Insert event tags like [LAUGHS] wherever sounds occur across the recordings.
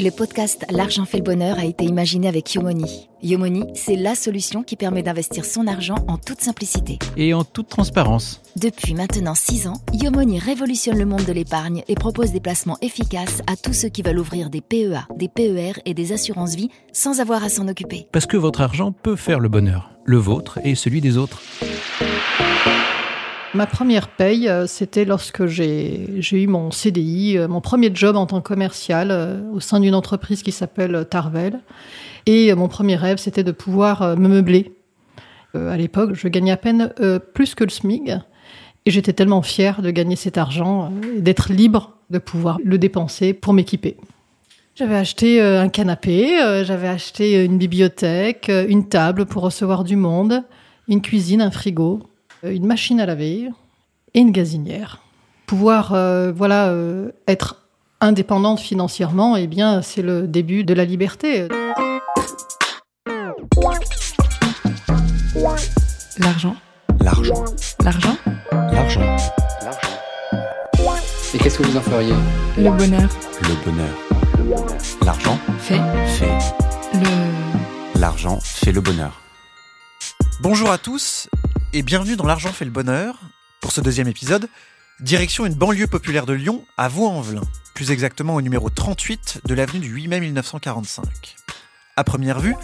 Le podcast L'argent fait le bonheur a été imaginé avec Yomoni. Yomoni, c'est la solution qui permet d'investir son argent en toute simplicité. Et en toute transparence. Depuis maintenant 6 ans, Yomoni révolutionne le monde de l'épargne et propose des placements efficaces à tous ceux qui veulent ouvrir des PEA, des PER et des assurances vie sans avoir à s'en occuper. Parce que votre argent peut faire le bonheur, le vôtre et celui des autres. Ma première paye, euh, c'était lorsque j'ai eu mon CDI, euh, mon premier job en tant que commercial euh, au sein d'une entreprise qui s'appelle Tarvel. Et mon premier rêve, c'était de pouvoir me meubler. À l'époque, je gagnais à peine plus que le SMIC. Et j'étais tellement fière de gagner cet argent d'être libre de pouvoir le dépenser pour m'équiper. J'avais acheté un canapé, j'avais acheté une bibliothèque, une table pour recevoir du monde, une cuisine, un frigo. Euh, une machine à laver et une gazinière. Pouvoir euh, voilà, euh, être indépendante financièrement, eh bien, c'est le début de la liberté. L'argent. L'argent. L'argent. L'argent. Et qu'est-ce que vous en feriez? Le bonheur. Le bonheur. L'argent Fait. fait. Le. L'argent fait le bonheur. Bonjour à tous et bienvenue dans L'argent fait le bonheur. Pour ce deuxième épisode, direction une banlieue populaire de Lyon, à Vaux-en-Velin, plus exactement au numéro 38 de l'avenue du 8 mai 1945. À première vue,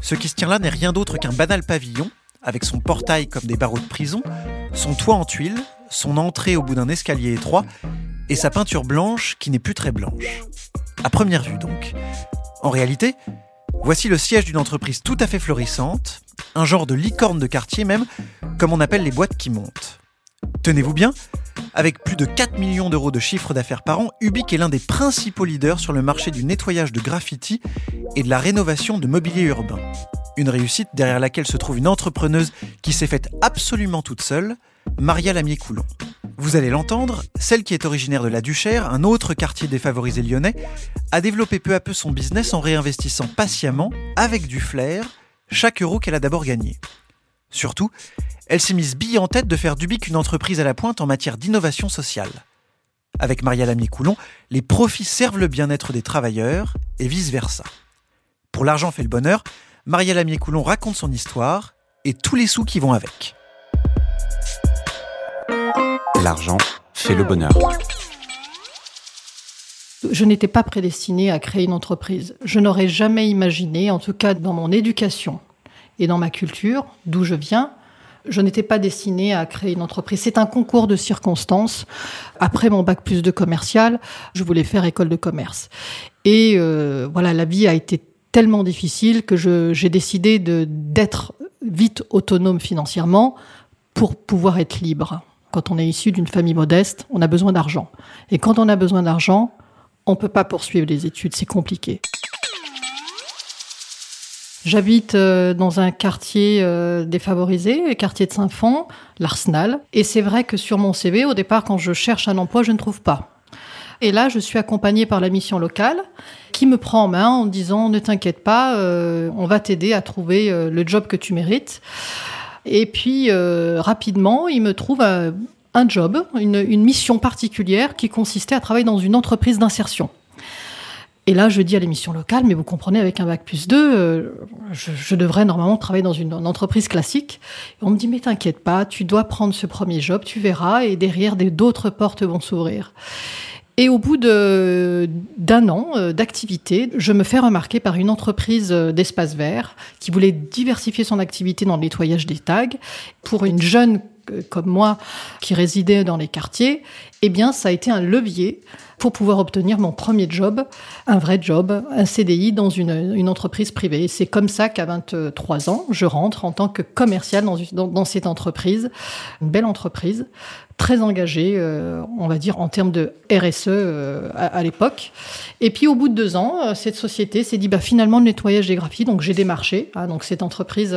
ce qui se tient là n'est rien d'autre qu'un banal pavillon, avec son portail comme des barreaux de prison, son toit en tuiles, son entrée au bout d'un escalier étroit, et sa peinture blanche qui n'est plus très blanche. À première vue donc. En réalité, voici le siège d'une entreprise tout à fait florissante, un genre de licorne de quartier même, comme on appelle les boîtes qui montent. Tenez-vous bien, avec plus de 4 millions d'euros de chiffre d'affaires par an, Ubique est l'un des principaux leaders sur le marché du nettoyage de graffiti et de la rénovation de mobilier urbain. Une réussite derrière laquelle se trouve une entrepreneuse qui s'est faite absolument toute seule, Maria Lamier-Coulon. Vous allez l'entendre, celle qui est originaire de la Duchère, un autre quartier défavorisé lyonnais, a développé peu à peu son business en réinvestissant patiemment, avec du flair, chaque euro qu'elle a d'abord gagné. Surtout, elle s'est mise bille en tête de faire d'Ubique une entreprise à la pointe en matière d'innovation sociale. Avec Maria Lamy-Coulon, les profits servent le bien-être des travailleurs et vice-versa. Pour l'argent fait le bonheur, Maria Lamy-Coulon raconte son histoire et tous les sous qui vont avec. L'argent fait le bonheur. Je n'étais pas prédestinée à créer une entreprise. Je n'aurais jamais imaginé, en tout cas dans mon éducation et dans ma culture, d'où je viens, je n'étais pas destinée à créer une entreprise. C'est un concours de circonstances. Après mon bac plus de commercial, je voulais faire école de commerce. Et euh, voilà, la vie a été tellement difficile que j'ai décidé d'être vite autonome financièrement pour pouvoir être libre. Quand on est issu d'une famille modeste, on a besoin d'argent. Et quand on a besoin d'argent, on ne peut pas poursuivre les études, c'est compliqué. J'habite euh, dans un quartier euh, défavorisé, quartier de Saint-Fond, l'Arsenal. Et c'est vrai que sur mon CV, au départ, quand je cherche un emploi, je ne trouve pas. Et là, je suis accompagnée par la mission locale qui me prend en main en disant ne t'inquiète pas, euh, on va t'aider à trouver le job que tu mérites. Et puis rapidement, il me trouve un job, une, mission particulière qui consistait à travailler dans une entreprise d'insertion. Et là, je dis à l'émission locale, mais vous comprenez, avec un bac plus 2, euh, je, devrais normalement travailler dans une, entreprise classique. On me dit, mais t'inquiète pas, tu dois prendre ce premier job, tu verras, et derrière, d'autres portes vont s'ouvrir. Et au bout d'un an euh, d'activité, je me fais remarquer par une entreprise euh, d'espace vert qui voulait diversifier son activité dans le nettoyage des tags. Pour une jeune comme moi qui résidait dans les quartiers, eh bien, ça a été un levier pour pouvoir obtenir mon premier job, un vrai job, un CDI dans une, entreprise privée. C'est comme ça qu'à 23 ans, je rentre en tant que commercial dans, dans cette entreprise, une belle entreprise, très engagé, euh, on va dire, en termes de RSE euh, à, l'époque. Et puis, au bout de deux ans, euh, cette société s'est dit, bah, finalement, le nettoyage des graphies. Donc, j'ai démarché. Hein, donc, cette entreprise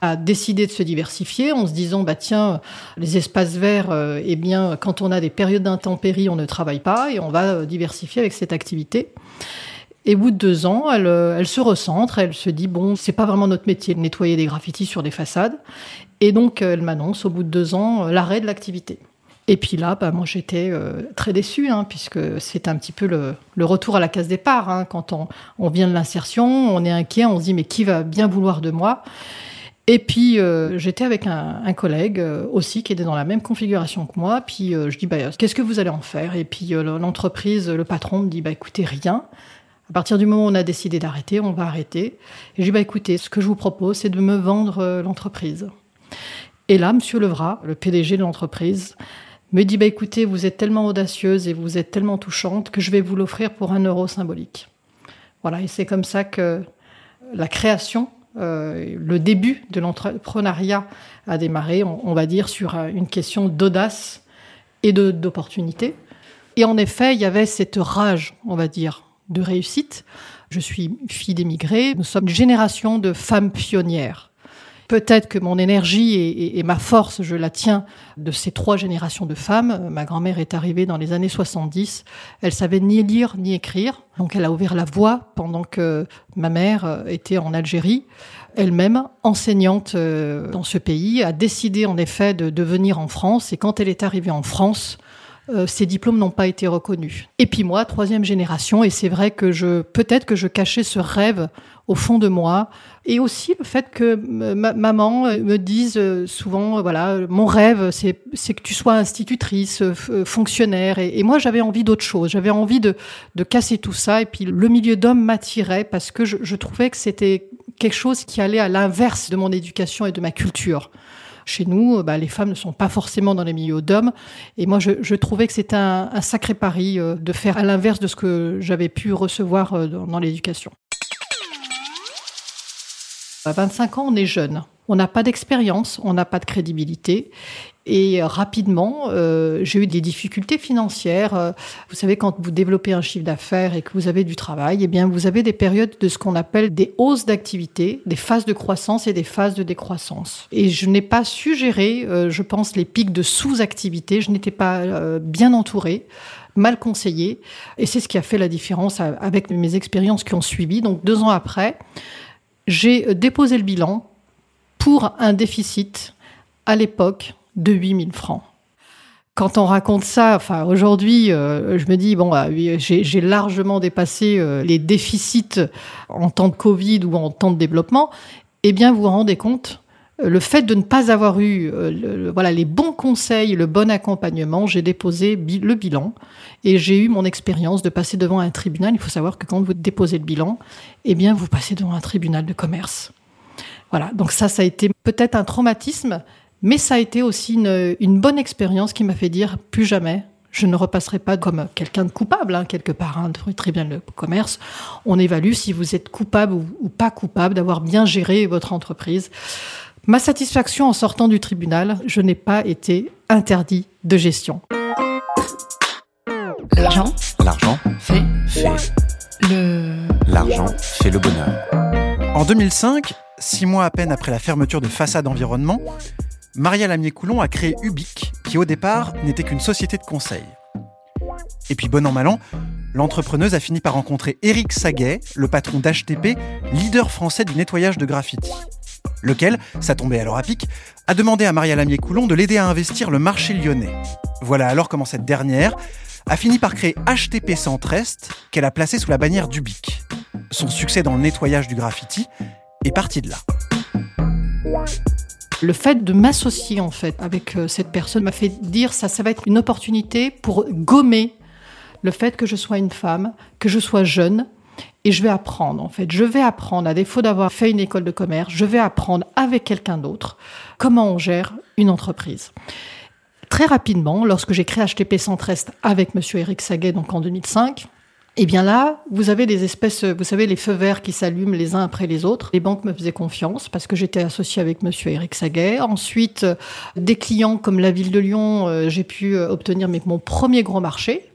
a décidé de se diversifier en se disant, bah, tiens, les espaces verts, eh bien, quand on a des périodes d'intempéries, on ne travaille pas et on va diversifier avec cette activité. Et au bout de deux ans, elle, elle, se recentre, elle se dit bon, c'est pas vraiment notre métier de nettoyer des graffitis sur des façades. Et donc, elle m'annonce au bout de deux ans l'arrêt de l'activité. Et puis là, bah, moi j'étais euh, très déçue, hein, puisque c'est un petit peu le, retour à la case départ. Hein, quand on, on, vient de l'insertion, on est inquiet, on se dit mais qui va bien vouloir de moi? Et puis euh, j'étais avec un, collègue euh, aussi qui était dans la même configuration que moi. Puis je dis bah, qu'est-ce que vous allez en faire? Et puis l'entreprise, le patron me dit bah écoutez rien. À partir du moment où on a décidé d'arrêter, on va arrêter. Et je dis bah écoutez, ce que je vous propose, c'est de me vendre l'entreprise. Et là, Monsieur Levrat, le PDG de l'entreprise, me dit bah écoutez, vous êtes tellement audacieuse et vous êtes tellement touchante que je vais vous l'offrir pour un euro symbolique. Voilà, et c'est comme ça que la création euh, le début de l'entrepreneuriat a démarré, on, va dire, sur euh, une question d'audace et d'opportunité. Et en effet, il y avait cette rage, on va dire, de réussite. Je suis fille d'émigrés, nous sommes une génération de femmes pionnières. Peut-être que mon énergie et, ma force, je la tiens de ces trois générations de femmes. Ma grand-mère est arrivée dans les années 70. Elle savait ni lire ni écrire. Donc elle a ouvert la voie pendant que ma mère euh, était en Algérie. Elle-même, enseignante euh, dans ce pays, a décidé en effet de, venir en France. Et quand elle est arrivée en France, euh, ces diplômes n'ont pas été reconnus. Et puis moi, troisième génération, et c'est vrai que je, peut-être que je cachais ce rêve au fond de moi, et aussi le fait que ma maman me dise euh, souvent, euh, voilà, mon rêve, c'est, que tu sois institutrice, fonctionnaire, et, moi j'avais envie d'autre chose, j'avais envie de, casser tout ça, et puis le milieu d'homme m'attirait parce que je, trouvais que c'était quelque chose qui allait à l'inverse de mon éducation et de ma culture. Chez nous, bah, les femmes ne sont pas forcément dans les milieux d'hommes. Et moi, je, trouvais que c'était un, sacré pari euh, de faire à l'inverse de ce que j'avais pu recevoir euh, dans, l'éducation. À 25 ans, on est jeune. On n'a pas d'expérience, on n'a pas de crédibilité. Et rapidement, euh, j'ai eu des difficultés financières. Euh, vous savez, quand vous développez un chiffre d'affaires et que vous avez du travail, eh bien, vous avez des périodes de ce qu'on appelle des hausses d'activité, des phases de croissance et des phases de décroissance. Et je n'ai pas su gérer, euh, je pense, les pics de sous-activité. Je n'étais pas euh, bien entourée mal conseillée. Et c'est ce qui a fait la différence avec mes expériences qui ont suivi. Donc, deux ans après, j'ai déposé le bilan pour un déficit à l'époque de 8000 francs. Quand on raconte ça, aujourd'hui, euh, je me dis bon, bah, j'ai largement dépassé euh, les déficits en temps de Covid ou en temps de développement. Eh bien, vous vous rendez compte, euh, le fait de ne pas avoir eu voilà les bons conseils, le bon accompagnement, j'ai déposé le bilan et j'ai eu mon expérience de passer devant un tribunal. Il faut savoir que quand vous déposez le bilan, eh bien, vous passez devant un tribunal de commerce. Voilà, donc ça, ça a été peut-être un traumatisme, mais ça a été aussi une, bonne expérience qui m'a fait dire plus jamais. Je ne repasserai pas comme quelqu'un de coupable, hein, quelque part, hein, très bien le commerce. On évalue si vous êtes coupable ou, pas coupable d'avoir bien géré votre entreprise. Ma satisfaction en sortant du tribunal, je n'ai pas été interdit de gestion. L'argent. L'argent. Fait. Fait. Le. L'argent fait le bonheur. En 2005, six mois à peine après la fermeture de Façade Environnement, Maria Lamier-Coulon a créé Ubic, qui au départ n'était qu'une société de conseil. Et puis bon an mal an, l'entrepreneuse a fini par rencontrer Eric Saguet, le patron d'HTP, leader français du nettoyage de graffiti. Lequel, ça tombait alors à pic, a demandé à Maria Lamier-Coulon de l'aider à investir le marché lyonnais. Voilà alors comment cette dernière a fini par créer HTP Centre-Est, qu'elle a placé sous la bannière d'Ubic. Son succès dans le nettoyage du graffiti est parti de là. Le fait de m'associer en fait avec euh, cette personne m'a fait dire ça, ça va être une opportunité pour gommer le fait que je sois une femme, que je sois jeune, et je vais apprendre en fait. Je vais apprendre, à défaut d'avoir fait une école de commerce, je vais apprendre avec quelqu'un d'autre comment on gère une entreprise. Très rapidement, lorsque j'ai créé HTP Centre-Est avec Monsieur Eric Saguet, donc en 2005, et eh bien là, vous avez des espèces, vous savez, les feux verts qui s'allument les uns après les autres. Les banques me faisaient confiance parce que j'étais associée avec Monsieur Eric Saguet. Ensuite, des clients comme la ville de Lyon, euh, j'ai pu euh, obtenir mon premier gros marché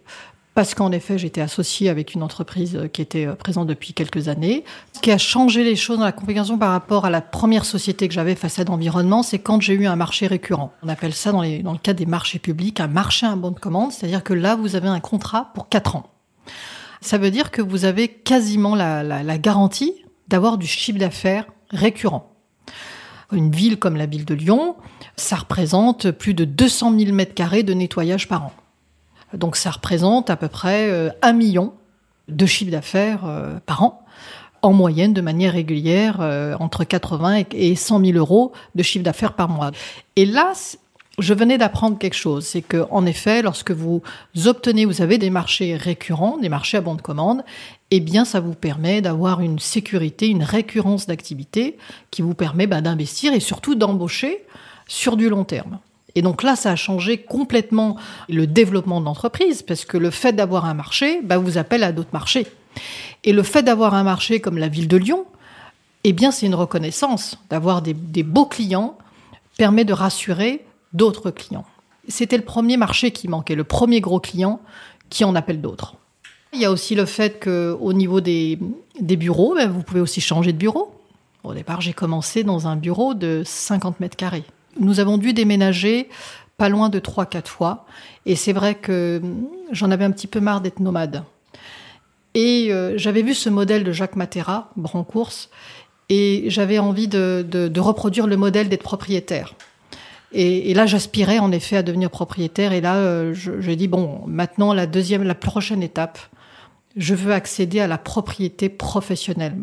parce qu'en effet, j'étais associée avec une entreprise euh, qui était présente depuis quelques années. Ce qui a changé les choses dans la configuration par rapport à la première société que j'avais, Façade Environnement, c'est quand j'ai eu un marché récurrent. On appelle ça, dans, le cadre des marchés publics, un marché à bon de commande, c'est-à-dire que là, vous avez un contrat pour quatre ans ça veut dire que vous avez quasiment la, garantie d'avoir du chiffre d'affaires récurrent. Une ville comme la ville de Lyon, ça représente plus de 200 000 mètres carrés de nettoyage par an. Donc ça représente à peu près euh, un million de chiffre d'affaires euh, par an, en moyenne de manière régulière, euh, entre 80 et 100 000 euros de chiffre d'affaires par mois. Et là, je venais d'apprendre quelque chose, c'est que en effet, lorsque vous obtenez, vous avez des marchés récurrents, des marchés à bon de commande, eh bien, ça vous permet d'avoir une sécurité, une récurrence d'activité qui vous permet bah, d'investir et surtout d'embaucher sur du long terme. Et donc là, ça a changé complètement le développement de l'entreprise, parce que le fait d'avoir un marché bah, vous appelle à d'autres marchés. Et le fait d'avoir un marché comme la ville de Lyon, eh bien, c'est une reconnaissance. D'avoir des, beaux clients permet de rassurer d'autres clients. C'était le premier marché qui manquait, le premier gros client qui en appelle d'autres. Il y a aussi le fait qu'au niveau des, bureaux, ben, vous pouvez aussi changer de bureau. Au départ, j'ai commencé dans un bureau de 50 mètres carrés. Nous avons dû déménager pas loin de 3-4 fois. Et c'est vrai que j'en avais un petit peu marre d'être nomade. Et euh, j'avais vu ce modèle de Jacques Matera, Brancourse, et j'avais envie de, reproduire le modèle d'être propriétaire. Et, là, j'aspirais en effet à devenir propriétaire. Et là, euh, je dis bon, maintenant la deuxième, la prochaine étape, je veux accéder à la propriété professionnelle,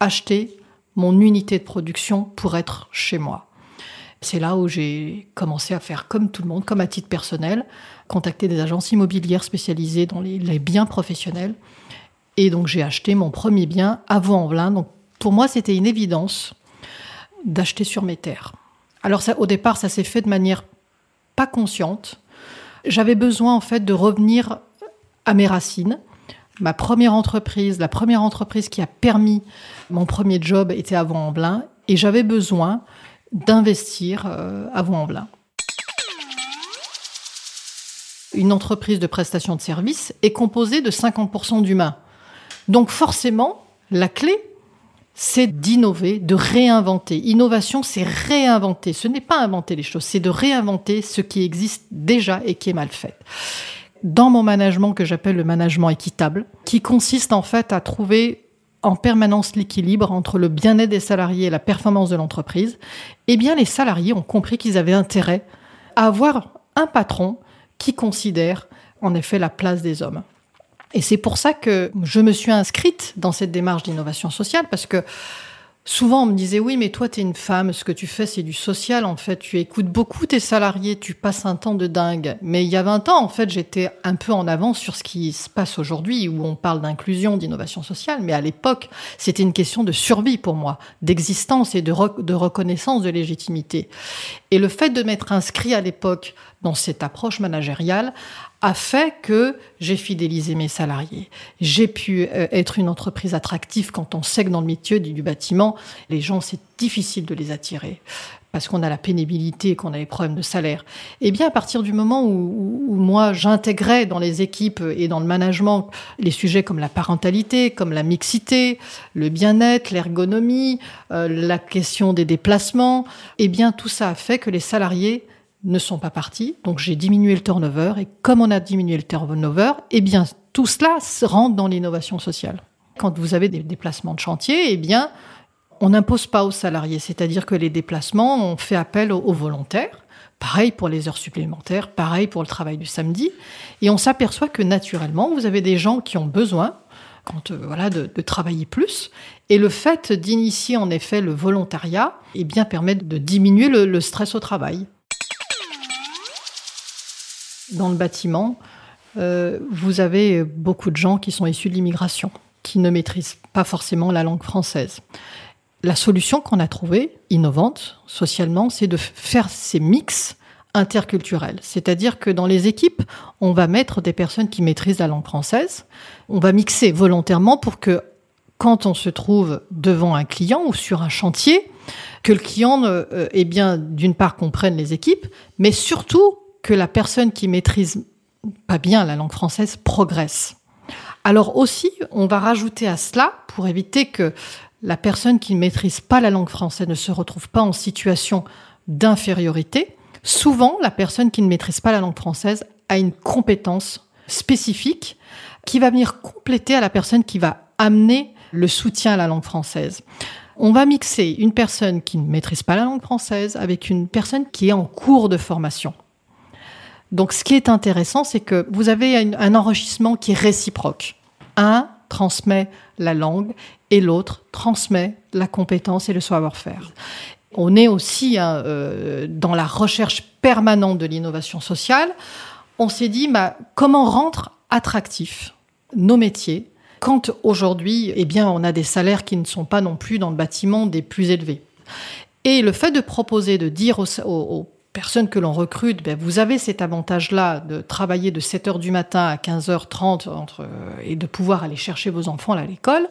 acheter mon unité de production pour être chez moi. C'est là où j'ai commencé à faire comme tout le monde, comme à titre personnel, contacter des agences immobilières spécialisées dans les, biens professionnels. Et donc j'ai acheté mon premier bien à Vaux-en-Velin. Donc pour moi, c'était une évidence d'acheter sur mes terres. Alors au départ, ça s'est fait de manière pas consciente. J'avais besoin en fait de revenir à mes racines. Ma première entreprise, la première entreprise qui a permis mon premier job était à Vaux-en-Velin et j'avais besoin d'investir euh, à Vaux-en-Velin. Une entreprise de prestation de services est composée de 50% d'humains. Donc forcément, la clé, c'est d'innover, de réinventer. Innovation, c'est réinventer. Ce n'est pas inventer les choses, c'est de réinventer ce qui existe déjà et qui est mal fait. Dans mon management que j'appelle le management équitable, qui consiste en fait à trouver en permanence l'équilibre entre le bien-être des salariés et la performance de l'entreprise, eh bien les salariés ont compris qu'ils avaient intérêt à avoir un patron qui considère en effet la place des hommes. Et c'est pour ça que je me suis inscrite dans cette démarche d'innovation sociale, parce que souvent on me disait oui, mais toi tu es une femme, ce que tu fais c'est du social, en fait, tu écoutes beaucoup tes salariés, tu passes un temps de dingue. Mais il y a 20 ans, en fait, j'étais un peu en avance sur ce qui se passe aujourd'hui, où on parle d'inclusion, d'innovation sociale, mais à l'époque, c'était une question de survie pour moi, d'existence et de reconnaissance de légitimité. Et le fait de m'être inscrit à l'époque dans cette approche managériale a fait que j'ai fidélisé mes salariés. J'ai pu euh, être une entreprise attractive quand on sait que dans le métier du bâtiment, les gens, c'est difficile de les attirer parce qu'on a la pénibilité, qu'on a les problèmes de salaire. Eh bien, à partir du moment où, moi j'intégrais dans les équipes et dans le management les sujets comme la parentalité, comme la mixité, le bien-être, l'ergonomie, euh, la question des déplacements, eh bien, tout ça a fait que les salariés ne sont pas partis. Donc j'ai diminué le turnover. Et comme on a diminué le turnover, eh bien tout cela rentre dans l'innovation sociale. Quand vous avez des déplacements de chantier, eh bien on n'impose pas aux salariés. C'est-à-dire que les déplacements, on fait appel aux, volontaires. Pareil pour les heures supplémentaires, pareil pour le travail du samedi. Et on s'aperçoit que naturellement, vous avez des gens qui ont besoin euh, de, travailler plus. Et le fait d'initier en effet le volontariat eh bien, permet de diminuer le, le stress au travail dans le bâtiment, euh, vous avez beaucoup de gens qui sont issus de l'immigration, qui ne maîtrisent pas forcément la langue française. La solution qu'on a trouvée, innovante socialement, c'est de faire ces mix interculturels. C'est-à-dire que dans les équipes, on va mettre des personnes qui maîtrisent la langue française. On va mixer volontairement pour que quand on se trouve devant un client ou sur un chantier, que le client, euh, eh bien, d'une part comprenne les équipes, mais surtout que la personne qui maîtrise pas bien la langue française progresse. Alors aussi, on va rajouter à cela, pour éviter que la personne qui ne maîtrise pas la langue française ne se retrouve pas en situation d'infériorité, souvent la personne qui ne maîtrise pas la langue française a une compétence spécifique qui va venir compléter à la personne qui va amener le soutien à la langue française. On va mixer une personne qui ne maîtrise pas la langue française avec une personne qui est en cours de formation. Donc ce qui est intéressant, c'est que vous avez un, enrichissement qui est réciproque. Un transmet la langue et l'autre transmet la compétence et le savoir-faire. On est aussi hein, euh, dans la recherche permanente de l'innovation sociale. On s'est dit, bah, comment rendre attractifs nos métiers quand aujourd'hui, eh bien, on a des salaires qui ne sont pas non plus dans le bâtiment des plus élevés. Et le fait de proposer, de dire aux, aux personnes que l'on recrute, ben, vous avez cet avantage-là de travailler de 7h du matin à 15h30 entre, et de pouvoir aller chercher vos enfants à l'école,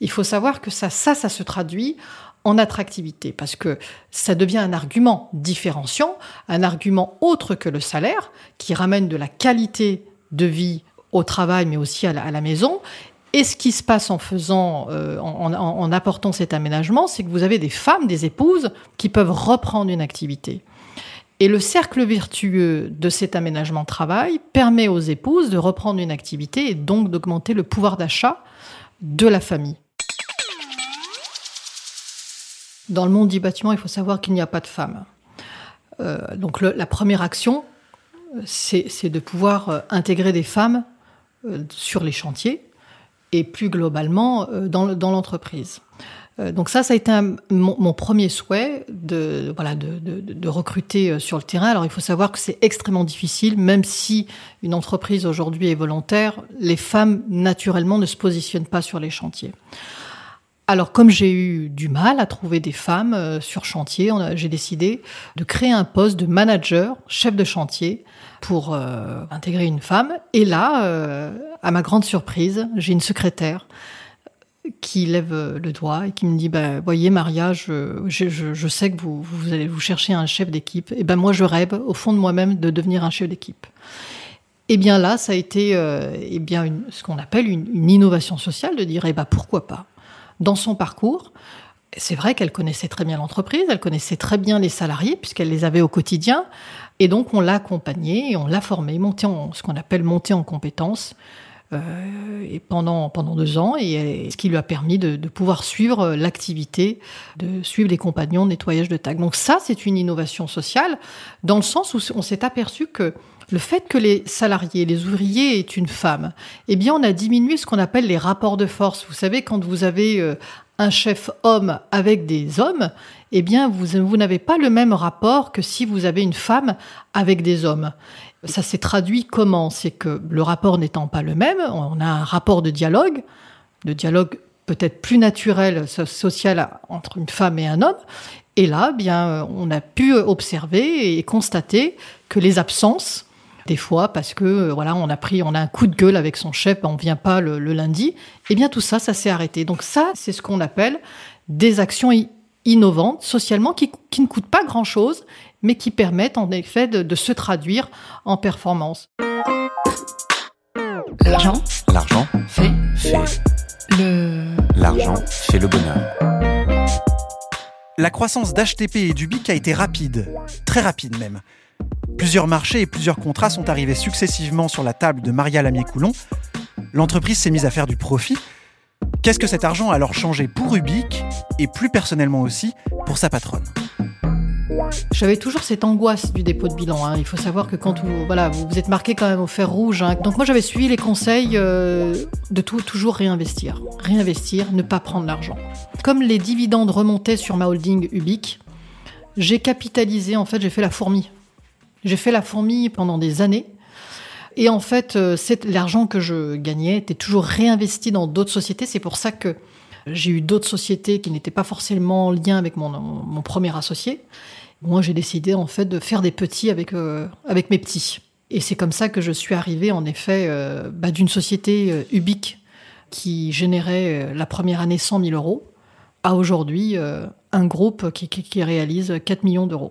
il faut savoir que ça, ça, se traduit en attractivité, parce que ça devient un argument différenciant, un argument autre que le salaire, qui ramène de la qualité de vie au travail, mais aussi à la, maison. Et ce qui se passe en faisant, euh, en apportant cet aménagement, c'est que vous avez des femmes, des épouses, qui peuvent reprendre une activité. Et le cercle vertueux de cet aménagement de travail permet aux épouses de reprendre une activité et donc d'augmenter le pouvoir d'achat de la famille. Dans le monde du bâtiment, il faut savoir qu'il n'y a pas de femmes. Euh, donc la première action, c'est de pouvoir euh, intégrer des femmes euh, sur les chantiers et plus globalement dans l'entreprise. Euh, donc ça, ça a été mon, premier souhait de, voilà, de, recruter euh, sur le terrain. Alors il faut savoir que c'est extrêmement difficile, même si une entreprise aujourd'hui est volontaire, les femmes naturellement ne se positionnent pas sur les chantiers. Alors comme j'ai eu du mal à trouver des femmes euh, sur chantier, j'ai décidé de créer un poste de manager, chef de chantier, pour intégrer une femme. Et là, à ma grande surprise, j'ai une secrétaire qui lève le doigt et qui me dit bah, voyez Maria je, je, je, sais que vous, vous allez vous chercher un chef d'équipe. Et ben moi je rêve au fond de moi-même de devenir un chef d'équipe. Et bien là ça a été euh, et bien ce qu'on appelle une, innovation sociale de dire eh ben pourquoi pas? Dans son parcours c'est vrai qu'elle connaissait très bien l'entreprise elle connaissait très bien les salariés puisqu'elle les avait au quotidien. Et donc on l'a accompagnée et on l'a formée monter en ce qu'on appelle monter en compétences euh, et pendant, pendant deux ans, et, et ce qui lui a permis de, de pouvoir suivre l'activité, de suivre les compagnons de nettoyage de tag. Donc ça, c'est une innovation sociale, dans le sens où on s'est aperçu que le fait que les salariés, les ouvriers aient une femme, eh bien, on a diminué ce qu'on appelle les rapports de force. Vous savez, quand vous avez euh, un chef homme avec des hommes, eh bien, vous, vous n'avez pas le même rapport que si vous avez une femme avec des hommes. Ça s'est traduit comment? C'est que le rapport n'étant pas le même, on a un rapport de dialogue, de dialogue peut-être plus naturel, social entre une femme et un homme. Et là, bien, on a pu observer et constater que les absences, des fois parce que voilà, on a pris, on a un coup de gueule avec son chef, on vient pas le, lundi. Et bien tout ça, ça s'est arrêté. Donc ça, c'est ce qu'on appelle des actions innovantes socialement qui ne coûtent pas grand-chose mais qui permettent en effet de, de se traduire en performance. L'argent. L'argent fait. Fait. Le. L'argent fait le bonheur. La croissance d'HTP et du BIC a été rapide, très rapide même. Plusieurs marchés et plusieurs contrats sont arrivés successivement sur la table de Maria Lamier-Coulon. L'entreprise s'est mise à faire du profit. Qu'est-ce que cet argent a alors changé pour Ubic et plus personnellement aussi pour sa patronne? J'avais toujours cette angoisse du dépôt de bilan. Hein. Il faut savoir que quand vous, voilà, vous, êtes marqué quand même au fer rouge. Hein. Donc moi j'avais suivi les conseils euh, de tout, toujours réinvestir. Réinvestir, ne pas prendre l'argent. Comme les dividendes remontaient sur ma holding Ubic, j'ai capitalisé, en fait j'ai fait la fourmi. J'ai fait la fourmi pendant des années. Et en fait, euh, l'argent que je gagnais était toujours réinvesti dans d'autres sociétés. C'est pour ça que j'ai eu d'autres sociétés qui n'étaient pas forcément en lien avec mon premier associé. Moi, j'ai décidé en fait de faire des petits avec, euh, avec mes petits. Et c'est comme ça que je suis arrivée en effet euh, bah, d'une société euh, Ubique qui générait la première année 100 000 euros à aujourd'hui un groupe qui, réalise 4 millions d'euros.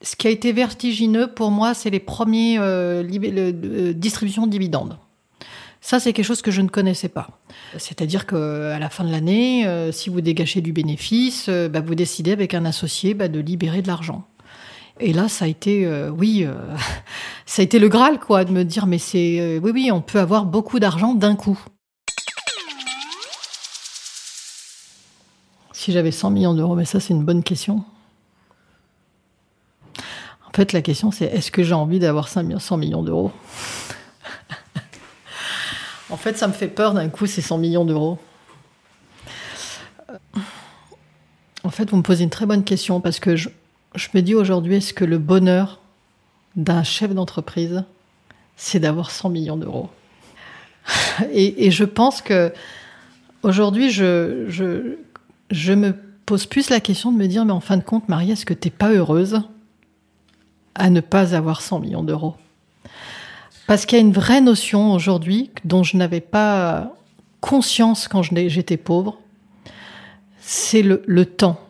Ce qui a été vertigineux pour moi, c'est les premiers distributions de dividendes. Ça, c'est quelque chose que je ne connaissais pas. C'est-à-dire qu'à la fin de l'année, euh, si vous dégagez du bénéfice, euh, bah, vous décidez avec un associé bah, de libérer de l'argent. Et là, ça a été, euh, oui, [LAUGHS] ça a été le Graal, quoi, de me dire, mais c'est, oui, oui, on peut avoir beaucoup d'argent d'un coup. Si j'avais 100 millions d'euros, mais ça c'est une bonne question. En fait, la question c'est est-ce que j'ai envie d'avoir 100 millions d'euros? En fait, ça me fait peur d'un coup, ces 100 millions d'euros. En fait, vous me posez une très bonne question parce que je, me dis aujourd'hui, est-ce que le bonheur d'un chef d'entreprise, c'est d'avoir 100 millions d'euros? Et, je pense que aujourd'hui, je, me pose plus la question de me dire, mais en fin de compte, Marie, est-ce que tu n'es pas heureuse à ne pas avoir 100 millions d'euros? Parce qu'il y a une vraie notion aujourd'hui dont je n'avais pas conscience quand j'étais pauvre, c'est le, le temps.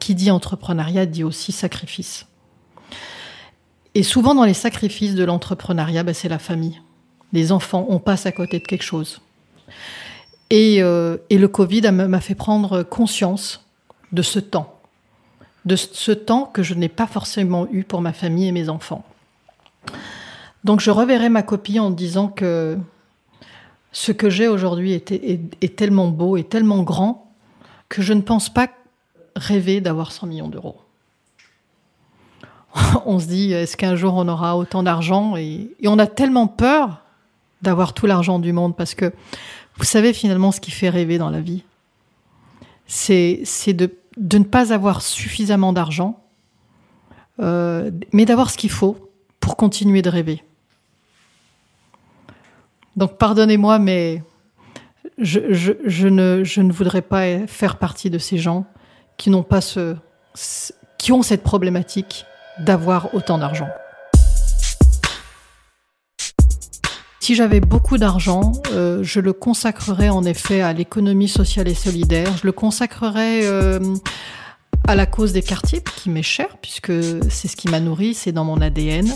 Qui dit entrepreneuriat dit aussi sacrifice. Et souvent dans les sacrifices de l'entrepreneuriat, ben, c'est la famille. Les enfants, on passe à côté de quelque chose. Et, euh, et le Covid m'a fait prendre conscience de ce temps, de ce temps que je n'ai pas forcément eu pour ma famille et mes enfants. Donc je reverrai ma copie en disant que ce que j'ai aujourd'hui est, tellement beau et tellement grand que je ne pense pas rêver d'avoir 100 millions d'euros. [LAUGHS] on se dit, est-ce qu'un jour on aura autant d'argent et, on a tellement peur d'avoir tout l'argent du monde parce que vous savez finalement ce qui fait rêver dans la vie, c'est de, de, ne pas avoir suffisamment d'argent, euh, mais d'avoir ce qu'il faut pour continuer de rêver. Donc pardonnez-moi, mais je, ne, je ne voudrais pas faire partie de ces gens qui n'ont pas ce, qui ont cette problématique d'avoir autant d'argent. Si j'avais beaucoup d'argent, euh, je le consacrerais en effet à l'économie sociale et solidaire. Je le consacrerais euh, à la cause des quartiers, qui m'est cher, puisque c'est ce qui m'a nourri, c'est dans mon ADN.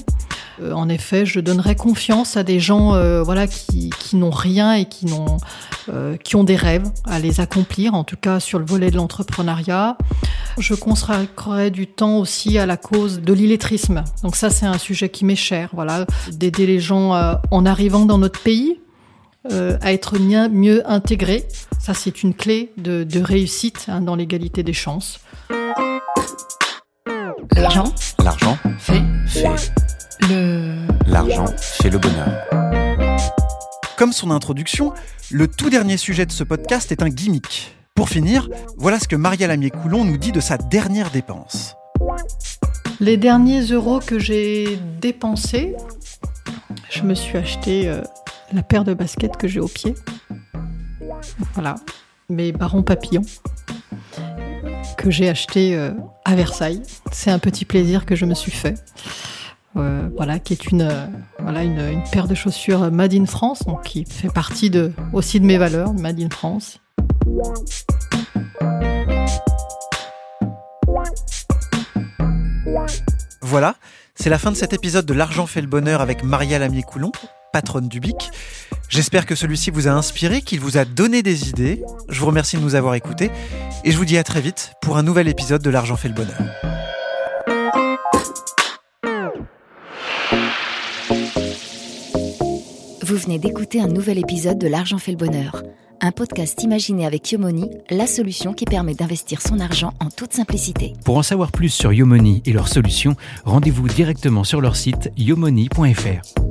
Euh, en effet, je donnerais confiance à des gens euh, voilà, qui, n'ont rien et qui, n'ont, euh, qui ont des rêves à les accomplir, en tout cas sur le volet de l'entrepreneuriat. Je consacrerais du temps aussi à la cause de l'illettrisme. Donc ça, c'est un sujet qui m'est cher, voilà, d'aider les gens en arrivant dans notre pays, euh, à être mieux, intégrés. Ça, c'est une clé de, de réussite hein, dans l'égalité des chances. L'argent. L'argent fait. fait. Le. L'argent fait le bonheur. Comme son introduction, le tout dernier sujet de ce podcast est un gimmick. Pour finir, voilà ce que Maria Lamier-Coulon nous dit de sa dernière dépense. Les derniers euros que j'ai dépensés, je me suis acheté euh, la paire de baskets que j'ai au pied. Voilà, mes barons papillons que j'ai acheté euh, à Versailles. C'est un petit plaisir que je me suis fait. Euh, voilà, qui est une, euh, voilà, une, paire de chaussures Made in France, donc qui fait partie de, aussi de mes valeurs, Made in France. Voilà, c'est la fin de cet épisode de L'argent fait le bonheur avec Maria Lamier-Coulon, patronne du BIC. J'espère que celui-ci vous a inspiré, qu'il vous a donné des idées. Je vous remercie de nous avoir écoutés et je vous dis à très vite pour un nouvel épisode de L'argent fait le bonheur. Venez d'écouter un nouvel épisode de L'argent fait le bonheur, un podcast imaginé avec Yomoni, la solution qui permet d'investir son argent en toute simplicité. Pour en savoir plus sur Yomoni et leurs solutions, rendez-vous directement sur leur site yomoni.fr.